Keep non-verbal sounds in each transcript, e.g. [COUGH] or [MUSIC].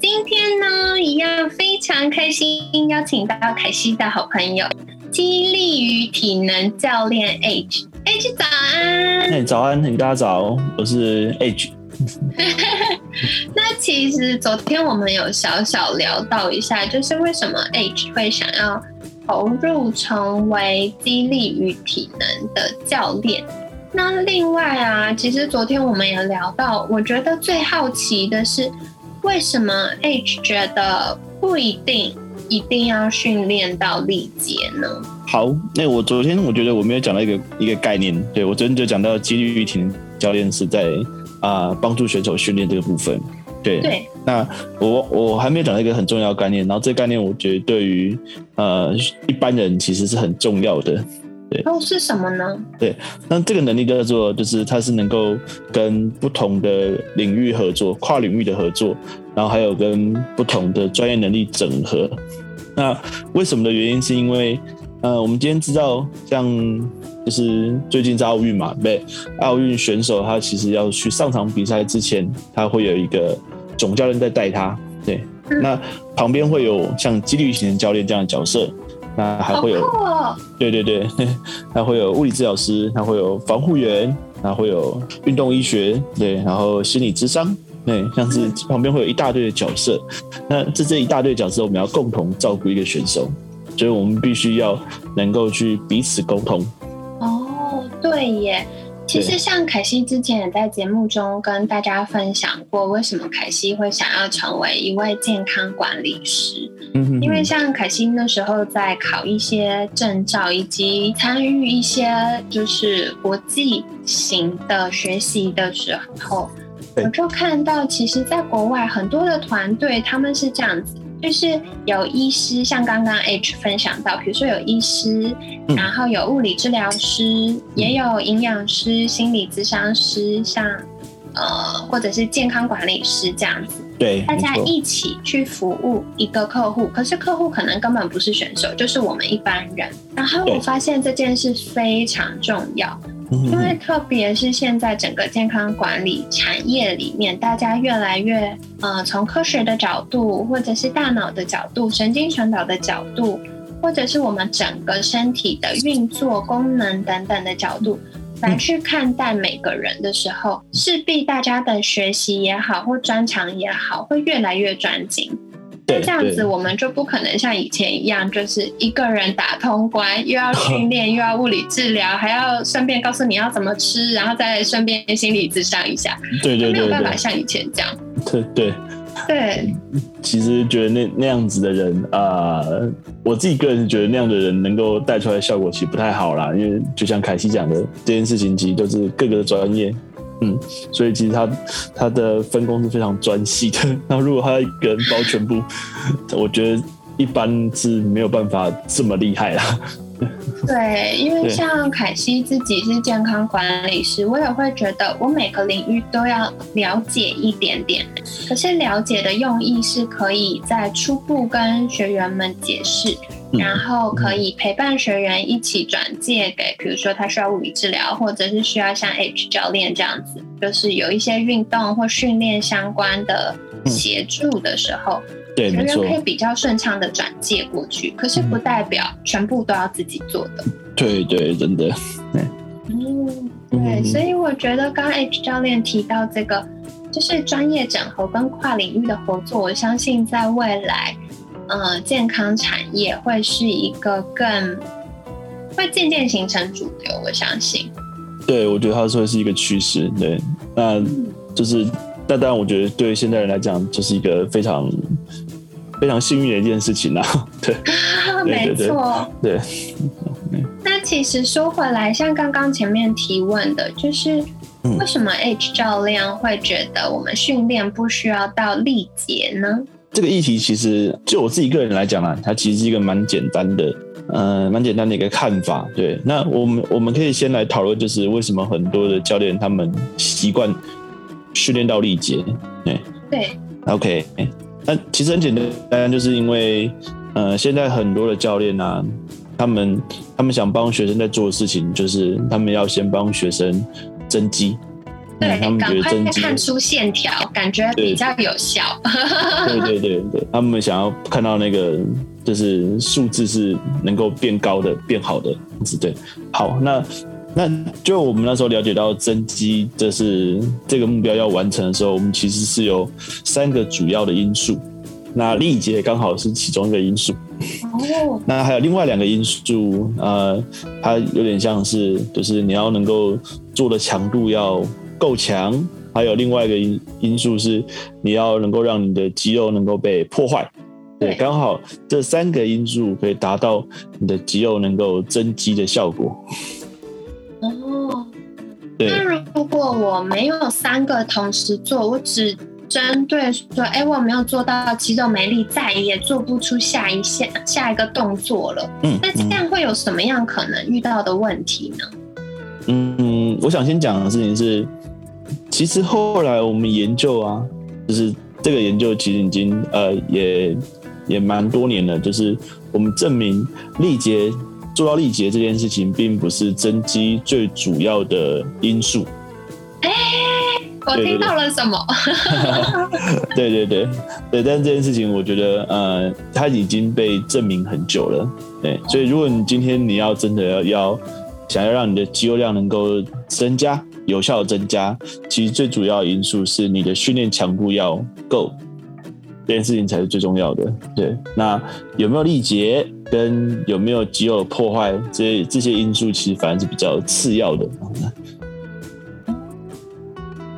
今天呢，一样非常开心，邀请到凯西的好朋友，激励与体能教练 H，H 早安。哎，早安，大家早，我是 H。[LAUGHS] 那其实昨天我们有小小聊到一下，就是为什么 H 会想要投入成为激励与体能的教练。那另外啊，其实昨天我们也聊到，我觉得最好奇的是。为什么 H 觉得不一定一定要训练到力竭呢？好，那我昨天我觉得我没有讲到一个一个概念，对我昨天就讲到肌力体能教练是在啊帮助选手训练这个部分。对对，那我我还没有讲到一个很重要的概念，然后这个概念我觉得对于呃一般人其实是很重要的。对，哦，是什么呢？对，那这个能力叫做，就是它是能够跟不同的领域合作，跨领域的合作，然后还有跟不同的专业能力整合。那为什么的原因是因为，呃，我们今天知道，像就是最近在奥运嘛，对，奥运选手他其实要去上场比赛之前，他会有一个总教练在带他，对，那旁边会有像纪律型教练这样的角色。那还会有，对对对，还会有物理治疗师，还会有防护员，还会有运动医学，对，然后心理智商，对，像是旁边会有一大堆的角色。那这这一大堆角色，我们要共同照顾一个选手，所以我们必须要能够去彼此沟通。哦，对耶。其实，像凯西之前也在节目中跟大家分享过，为什么凯西会想要成为一位健康管理师。嗯，因为像凯西那时候在考一些证照，以及参与一些就是国际型的学习的时候，我就看到，其实，在国外很多的团队他们是这样子。就是有医师，像刚刚 H 分享到，比如说有医师，然后有物理治疗师，也有营养师、心理咨商师，像呃，或者是健康管理师这样子。对，大家一起去服务一个客户，可是客户可能根本不是选手，就是我们一般人。然后我发现这件事非常重要。因为特别是现在整个健康管理产业里面，大家越来越呃从科学的角度，或者是大脑的角度、神经传导的角度，或者是我们整个身体的运作功能等等的角度来去看待每个人的时候，势必大家的学习也好，或专长也好，会越来越专精。那这样子，我们就不可能像以前一样，就是一个人打通关，又要训练，[LAUGHS] 又要物理治疗，还要顺便告诉你要怎么吃，然后再顺便心理咨商一下。对对对，没有办法像以前这样。[LAUGHS] 对对对，[LAUGHS] 其实觉得那那样子的人啊，我自己个人觉得那样的人能够带出来的效果其实不太好啦，因为就像凯西讲的，这件事情其实都是各个专业。嗯，所以其实他他的分工是非常专细的。[LAUGHS] 那如果他一个人包全部，我觉得一般是没有办法这么厉害啦。对，因为 [LAUGHS] 像凯西自己是健康管理师，我也会觉得我每个领域都要了解一点点。可是了解的用意是可以在初步跟学员们解释。然后可以陪伴学员一起转介给，比如说他需要物理治疗，或者是需要像 H 教练这样子，就是有一些运动或训练相关的协助的时候，对，学员可以比较顺畅的转介过去。可是不代表全部都要自己做的。对对，真的。对嗯，对，所以我觉得刚 H 教练提到这个，就是专业整合跟跨领域的合作，我相信在未来。呃，健康产业会是一个更会渐渐形成主流，我相信。对，我觉得它会是一个趋势。对，那就是，那当然，我觉得对现代人来讲，就是一个非常非常幸运的一件事情啦。[LAUGHS] 对，没错。对。那其实说回来，像刚刚前面提问的，就是为什么 H 教练会觉得我们训练不需要到力竭呢？这个议题其实就我自己个人来讲啊，它其实是一个蛮简单的，呃，蛮简单的一个看法。对，那我们我们可以先来讨论，就是为什么很多的教练他们习惯训练到力竭？对对，OK，那其实很简单，就是因为呃，现在很多的教练啊，他们他们想帮学生在做的事情，就是他们要先帮学生增肌。对，赶快看出线条，感觉比较有效。[LAUGHS] 对对对对，他们想要看到那个就是数字是能够变高的、变好的样子。对，好，那那就我们那时候了解到增肌，这是这个目标要完成的时候，我们其实是有三个主要的因素。那力竭刚好是其中一个因素。哦。那还有另外两个因素，呃，它有点像是，就是你要能够做的强度要。够强，还有另外一个因因素是，你要能够让你的肌肉能够被破坏，对，刚好这三个因素可以达到你的肌肉能够增肌的效果。哦，对。那如果我没有三个同时做，我只针对说，哎，我没有做到肌肉没力，再也做不出下一下下一个动作了。嗯，那这样会有什么样可能遇到的问题呢？嗯，我想先讲的事情是。其实后来我们研究啊，就是这个研究其实已经呃也也蛮多年了，就是我们证明力竭做到力竭这件事情，并不是增肌最主要的因素。哎，我听到了什么？[LAUGHS] 对对对对，但是这件事情我觉得呃，它已经被证明很久了。对，所以如果你今天你要真的要要想要让你的肌肉量能够增加。有效增加，其实最主要的因素是你的训练强度要够，这件事情才是最重要的。对，那有没有力竭跟有没有肌肉破坏，这这些因素其实反而是比较次要的。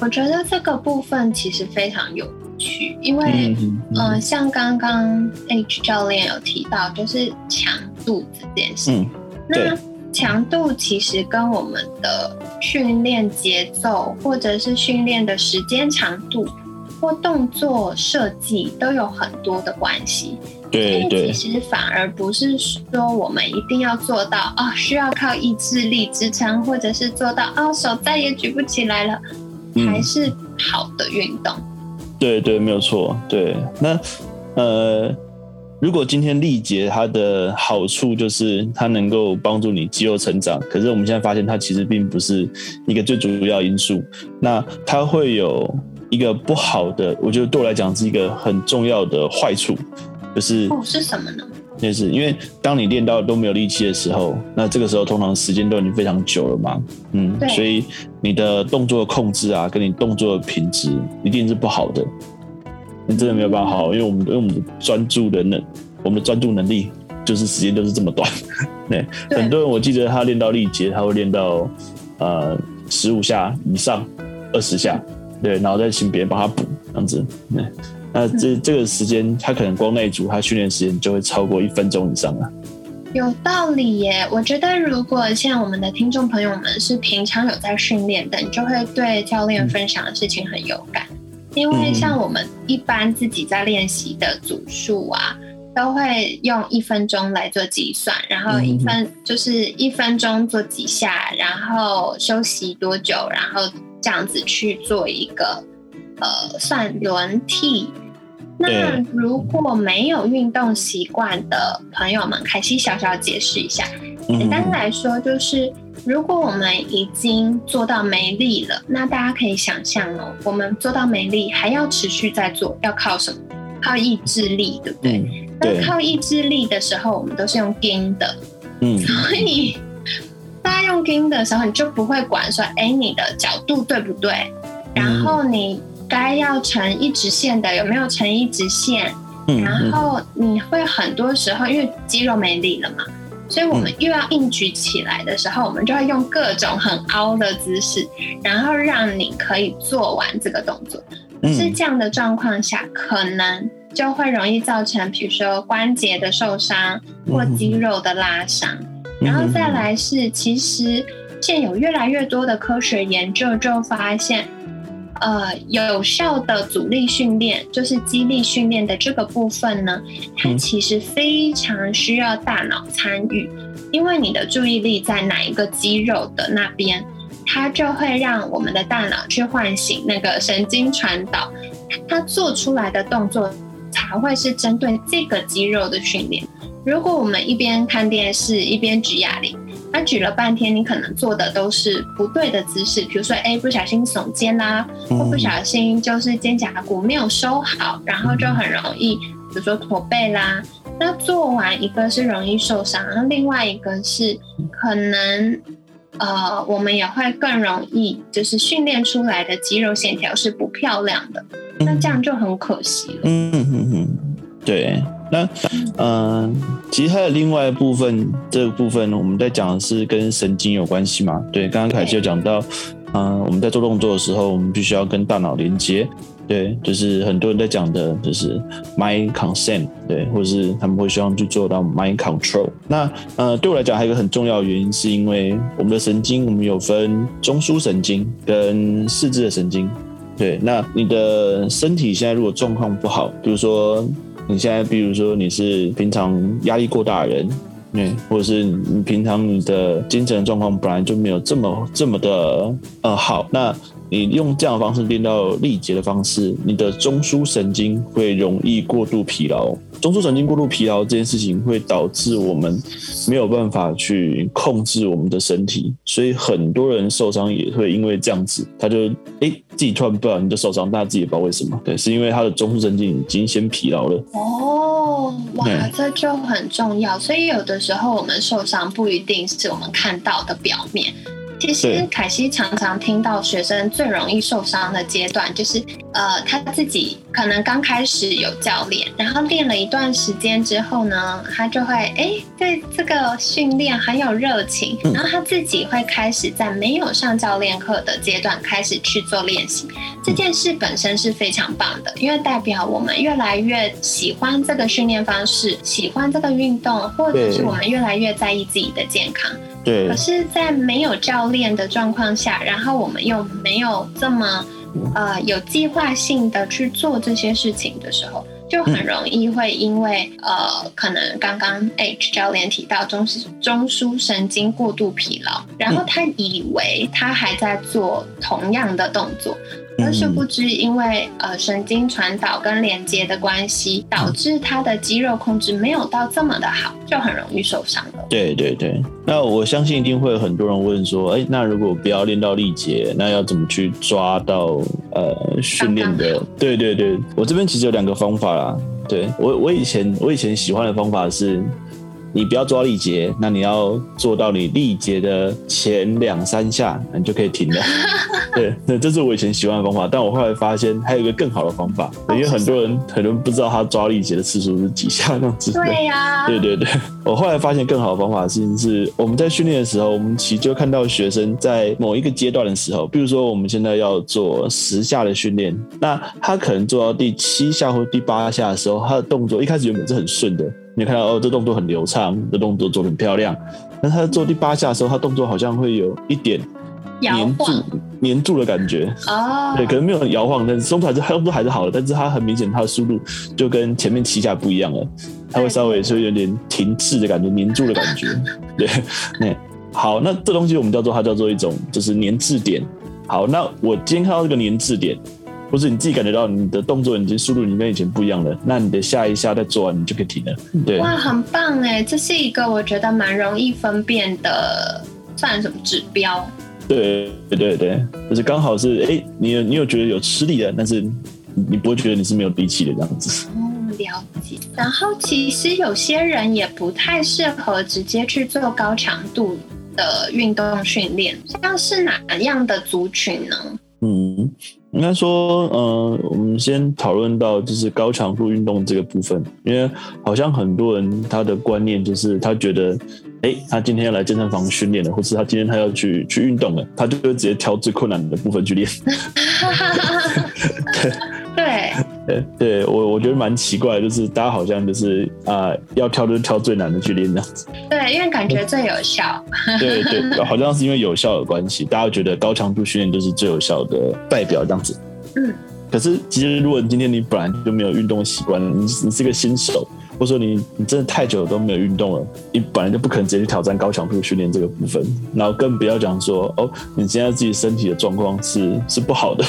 我觉得这个部分其实非常有趣，因为嗯，像刚刚 H 教练有提到，就是强度这件事。嗯，那。强度其实跟我们的训练节奏，或者是训练的时间长度，或动作设计都有很多的关系。对对，其实反而不是说我们一定要做到哦，需要靠意志力支撑，或者是做到哦手再也举不起来了，还是好的运动。对对，没有错。对，那呃。如果今天力竭，它的好处就是它能够帮助你肌肉成长。可是我们现在发现，它其实并不是一个最主要因素。那它会有一个不好的，我觉得对我来讲是一个很重要的坏处，就是哦是什么呢？就是因为当你练到都没有力气的时候，那这个时候通常时间都已经非常久了嘛，嗯，所以你的动作控制啊，跟你动作的品质一定是不好的。你真的没有办法好，因为我们因为我们的专注的能，我们的专注能力就是时间就是这么短。[LAUGHS] 对，很多人我记得他练到力竭，他会练到呃十五下以上，二十下，对，然后再请别人帮他补这样子。对，那这这个时间他可能光那一组他训练时间就会超过一分钟以上了。有道理耶，我觉得如果像我们的听众朋友们是平常有在训练的，你就会对教练分享的事情很有感。因为像我们一般自己在练习的组数啊，都会用一分钟来做计算，然后一分就是一分钟做几下，然后休息多久，然后这样子去做一个呃算轮替。那如果没有运动习惯的朋友们，凯西小小解释一下，简单来说就是。如果我们已经做到没力了，那大家可以想象哦，我们做到没力还要持续在做，要靠什么？靠意志力，对不对？那靠意志力的时候，我们都是用盯的，嗯，所以大家用盯的时候，你就不会管说，哎，你的角度对不对？然后你该要成一直线的有没有成一直线？然后你会很多时候因为肌肉没力了嘛。所以我们又要硬举起来的时候，我们就会用各种很凹的姿势，然后让你可以做完这个动作。是这样的状况下，可能就会容易造成，比如说关节的受伤或肌肉的拉伤。然后再来是，其实现有越来越多的科学研究就发现，呃有效的阻力训练，就是肌力训练的这个部分呢，它其实非常需要大脑参与，因为你的注意力在哪一个肌肉的那边，它就会让我们的大脑去唤醒那个神经传导，它做出来的动作才会是针对这个肌肉的训练。如果我们一边看电视一边举哑铃，那举了半天，你可能做的都是不对的姿势，比如说，哎，不小心耸肩啦，或不小心就是肩胛骨没有收好，然后就很容易，比如说驼背啦。那做完一个是容易受伤，然后另外一个是可能，呃，我们也会更容易，就是训练出来的肌肉线条是不漂亮的，那这样就很可惜了。嗯嗯嗯，对。那，嗯，其实它的另外一部分，这个部分我们在讲的是跟神经有关系嘛？对，刚刚凯西有讲到，嗯，我们在做动作的时候，我们必须要跟大脑连接，对，就是很多人在讲的，就是 mind consent，对，或者是他们会希望去做到 mind control。那，呃，对我来讲，还有一个很重要的原因，是因为我们的神经，我们有分中枢神经跟四肢的神经，对，那你的身体现在如果状况不好，比如说。你现在，比如说你是平常压力过大的人，对，或者是你平常你的精神状况本来就没有这么这么的呃好，那。你用这样的方式练到力竭的方式，你的中枢神经会容易过度疲劳。中枢神经过度疲劳这件事情会导致我们没有办法去控制我们的身体，所以很多人受伤也会因为这样子，他就哎自己突然不知道你就受伤，大家自己也不知道为什么。对，是因为他的中枢神经已经先疲劳了。哦，哇，这就很重要。所以有的时候我们受伤不一定是我们看到的表面。其实凯西常常听到学生最容易受伤的阶段，就是呃他自己可能刚开始有教练，然后练了一段时间之后呢，他就会哎对这个训练很有热情，然后他自己会开始在没有上教练课的阶段开始去做练习。这件事本身是非常棒的，因为代表我们越来越喜欢这个训练方式，喜欢这个运动，或者是我们越来越在意自己的健康。对。可是，在没有教练的状况下，然后我们又没有这么呃有计划性的去做这些事情的时候，就很容易会因为呃可能刚刚 H 教练提到中中枢神经过度疲劳，然后他以为他还在做同样的动作。而殊不知，因为呃神经传导跟连接的关系，导致他的肌肉控制没有到这么的好，就很容易受伤了。对对对，那我相信一定会有很多人问说，哎，那如果不要练到力竭，那要怎么去抓到呃训练的？对对对，我这边其实有两个方法啦。对我我以前我以前喜欢的方法是。你不要抓力竭，那你要做到你力竭的前两三下，你就可以停了。[LAUGHS] 对，那这是我以前喜欢的方法，但我后来发现还有一个更好的方法，因为很多人很多人不知道他抓力竭的次数是几下那样子。对呀，对对对，我后来发现更好的方法是，是我们在训练的时候，我们其实就看到学生在某一个阶段的时候，比如说我们现在要做十下的训练，那他可能做到第七下或第八下的时候，他的动作一开始原本是很顺的。你看到哦，这动作很流畅，这动作做的很漂亮。那他做第八下的时候，他动作好像会有一点黏住、黏住的感觉。哦，对，可能没有摇晃，但是动作还是动作还是好的。但是他很明显，他的速度就跟前面七下不一样了。他会稍微是有点停滞的感觉，黏住的感觉。[LAUGHS] 对，那好，那这东西我们叫做它叫做一种就是粘滞点。好，那我今天看到这个粘滞点。或是你自己感觉到你的动作已经速度已经跟以前不一样了，那你的下一下再做完，你就可以停了。对，哇，很棒哎，这是一个我觉得蛮容易分辨的，算什么指标？对对对对，就是刚好是哎，你有你有觉得有吃力的，但是你不会觉得你是没有力气的这样子。哦，了解。然后其实有些人也不太适合直接去做高强度的运动训练，像是哪样的族群呢？嗯。应该说，呃，我们先讨论到就是高强度运动这个部分，因为好像很多人他的观念就是他觉得，哎，他今天要来健身房训练了，或是他今天他要去去运动了，他就会直接挑最困难的部分去练。[LAUGHS] 对。[LAUGHS] 对，对我我觉得蛮奇怪，就是大家好像就是啊，要挑就挑最难的去练这样子。对，因为感觉最有效。对对，好像是因为有效的关系，大家觉得高强度训练就是最有效的代表这样子。嗯。可是其实如果今天你本来就没有运动习惯，你你是个新手。或者说你你真的太久都没有运动了，你本来就不可能直接去挑战高强度训练这个部分，然后更不要讲说哦，你现在自己身体的状况是是不好的，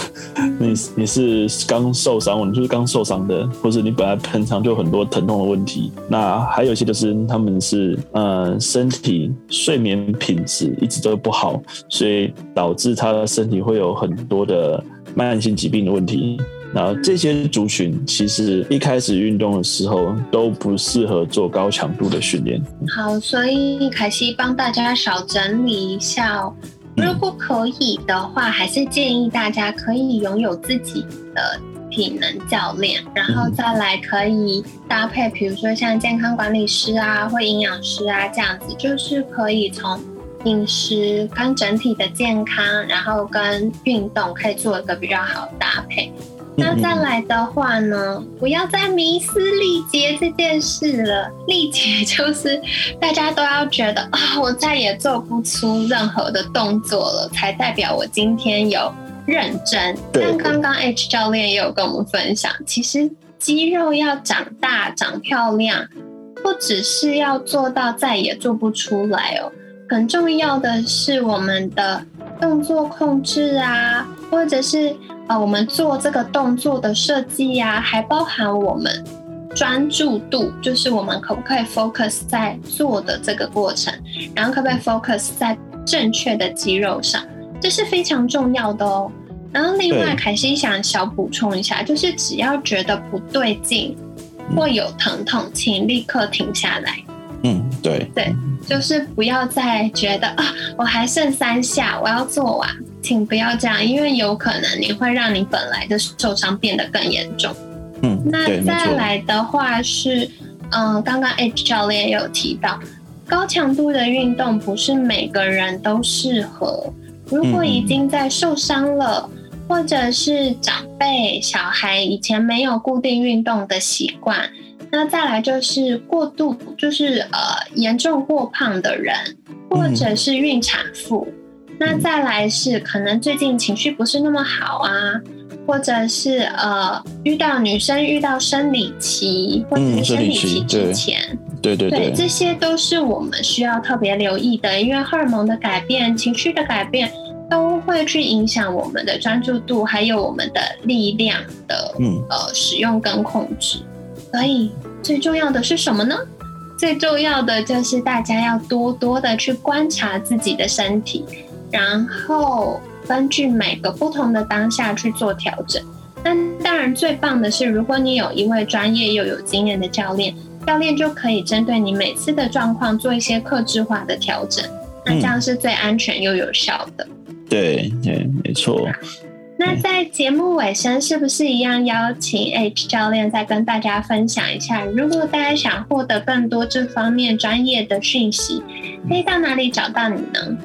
你 [LAUGHS] 你是刚受伤，你就是刚受伤的，或者你本来平常就很多疼痛的问题，那还有一些就是他们是呃身体睡眠品质一直都不好，所以导致他的身体会有很多的慢性疾病的问题。然后这些族群其实一开始运动的时候都不适合做高强度的训练。好，所以凯西帮大家少整理一下哦。如果可以的话，还是建议大家可以拥有自己的体能教练，然后再来可以搭配，比如说像健康管理师啊或营养师啊这样子，就是可以从饮食跟整体的健康，然后跟运动可以做一个比较好的搭配。那再来的话呢，不要再迷失力竭这件事了。力竭就是大家都要觉得啊，我再也做不出任何的动作了，才代表我今天有认真。但刚刚 H 教练也有跟我们分享，其实肌肉要长大、长漂亮，不只是要做到再也做不出来哦，很重要的是我们的动作控制啊，或者是。啊，我们做这个动作的设计呀，还包含我们专注度，就是我们可不可以 focus 在做的这个过程，然后可不可以 focus 在正确的肌肉上，这是非常重要的哦。然后另外，凯西想小补充一下，就是只要觉得不对劲或有疼痛，请立刻停下来。嗯，对对，就是不要再觉得啊，我还剩三下，我要做完。请不要这样，因为有可能你会让你本来的受伤变得更严重。嗯，那再来的话是，嗯，刚刚 H 教练有提到，高强度的运动不是每个人都适合。如果已经在受伤了，或者是长辈、小孩以前没有固定运动的习惯，那再来就是过度，就是呃严重过胖的人，或者是孕产妇。那再来是可能最近情绪不是那么好啊，或者是呃遇到女生遇到生理期或者生理期之前，对对对，这些都是我们需要特别留意的，因为荷尔蒙的改变、情绪的改变都会去影响我们的专注度，还有我们的力量的呃使用跟控制。所以最重要的是什么呢？最重要的就是大家要多多的去观察自己的身体。然后根据每个不同的当下去做调整。那当然最棒的是，如果你有一位专业又有经验的教练，教练就可以针对你每次的状况做一些克制化的调整。那这样是最安全又有效的。对对，没错。那在节目尾声，是不是一样邀请 H 教练再跟大家分享一下？如果大家想获得更多这方面专业的讯息，可以到哪里找到你呢？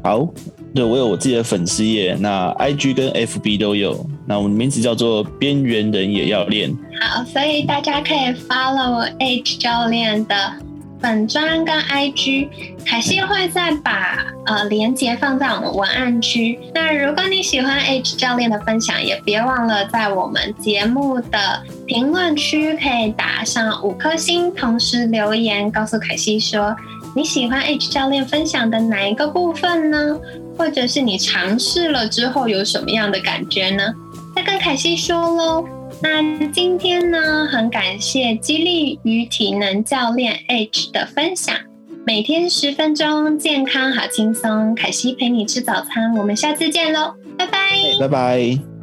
好，对我有我自己的粉丝页，那 I G 跟 F B 都有，那我们名字叫做边缘人也要练。好，所以大家可以 follow H 教练的粉砖跟 I G，凯西会再把呃连接放在我们文案区。那如果你喜欢 H 教练的分享，也别忘了在我们节目的评论区可以打上五颗星，同时留言告诉凯西说。你喜欢 H 教练分享的哪一个部分呢？或者是你尝试了之后有什么样的感觉呢？再跟凯西说喽。那今天呢，很感谢激励与体能教练 H 的分享。每天十分钟，健康好轻松。凯西陪你吃早餐，我们下次见喽，拜拜，拜拜。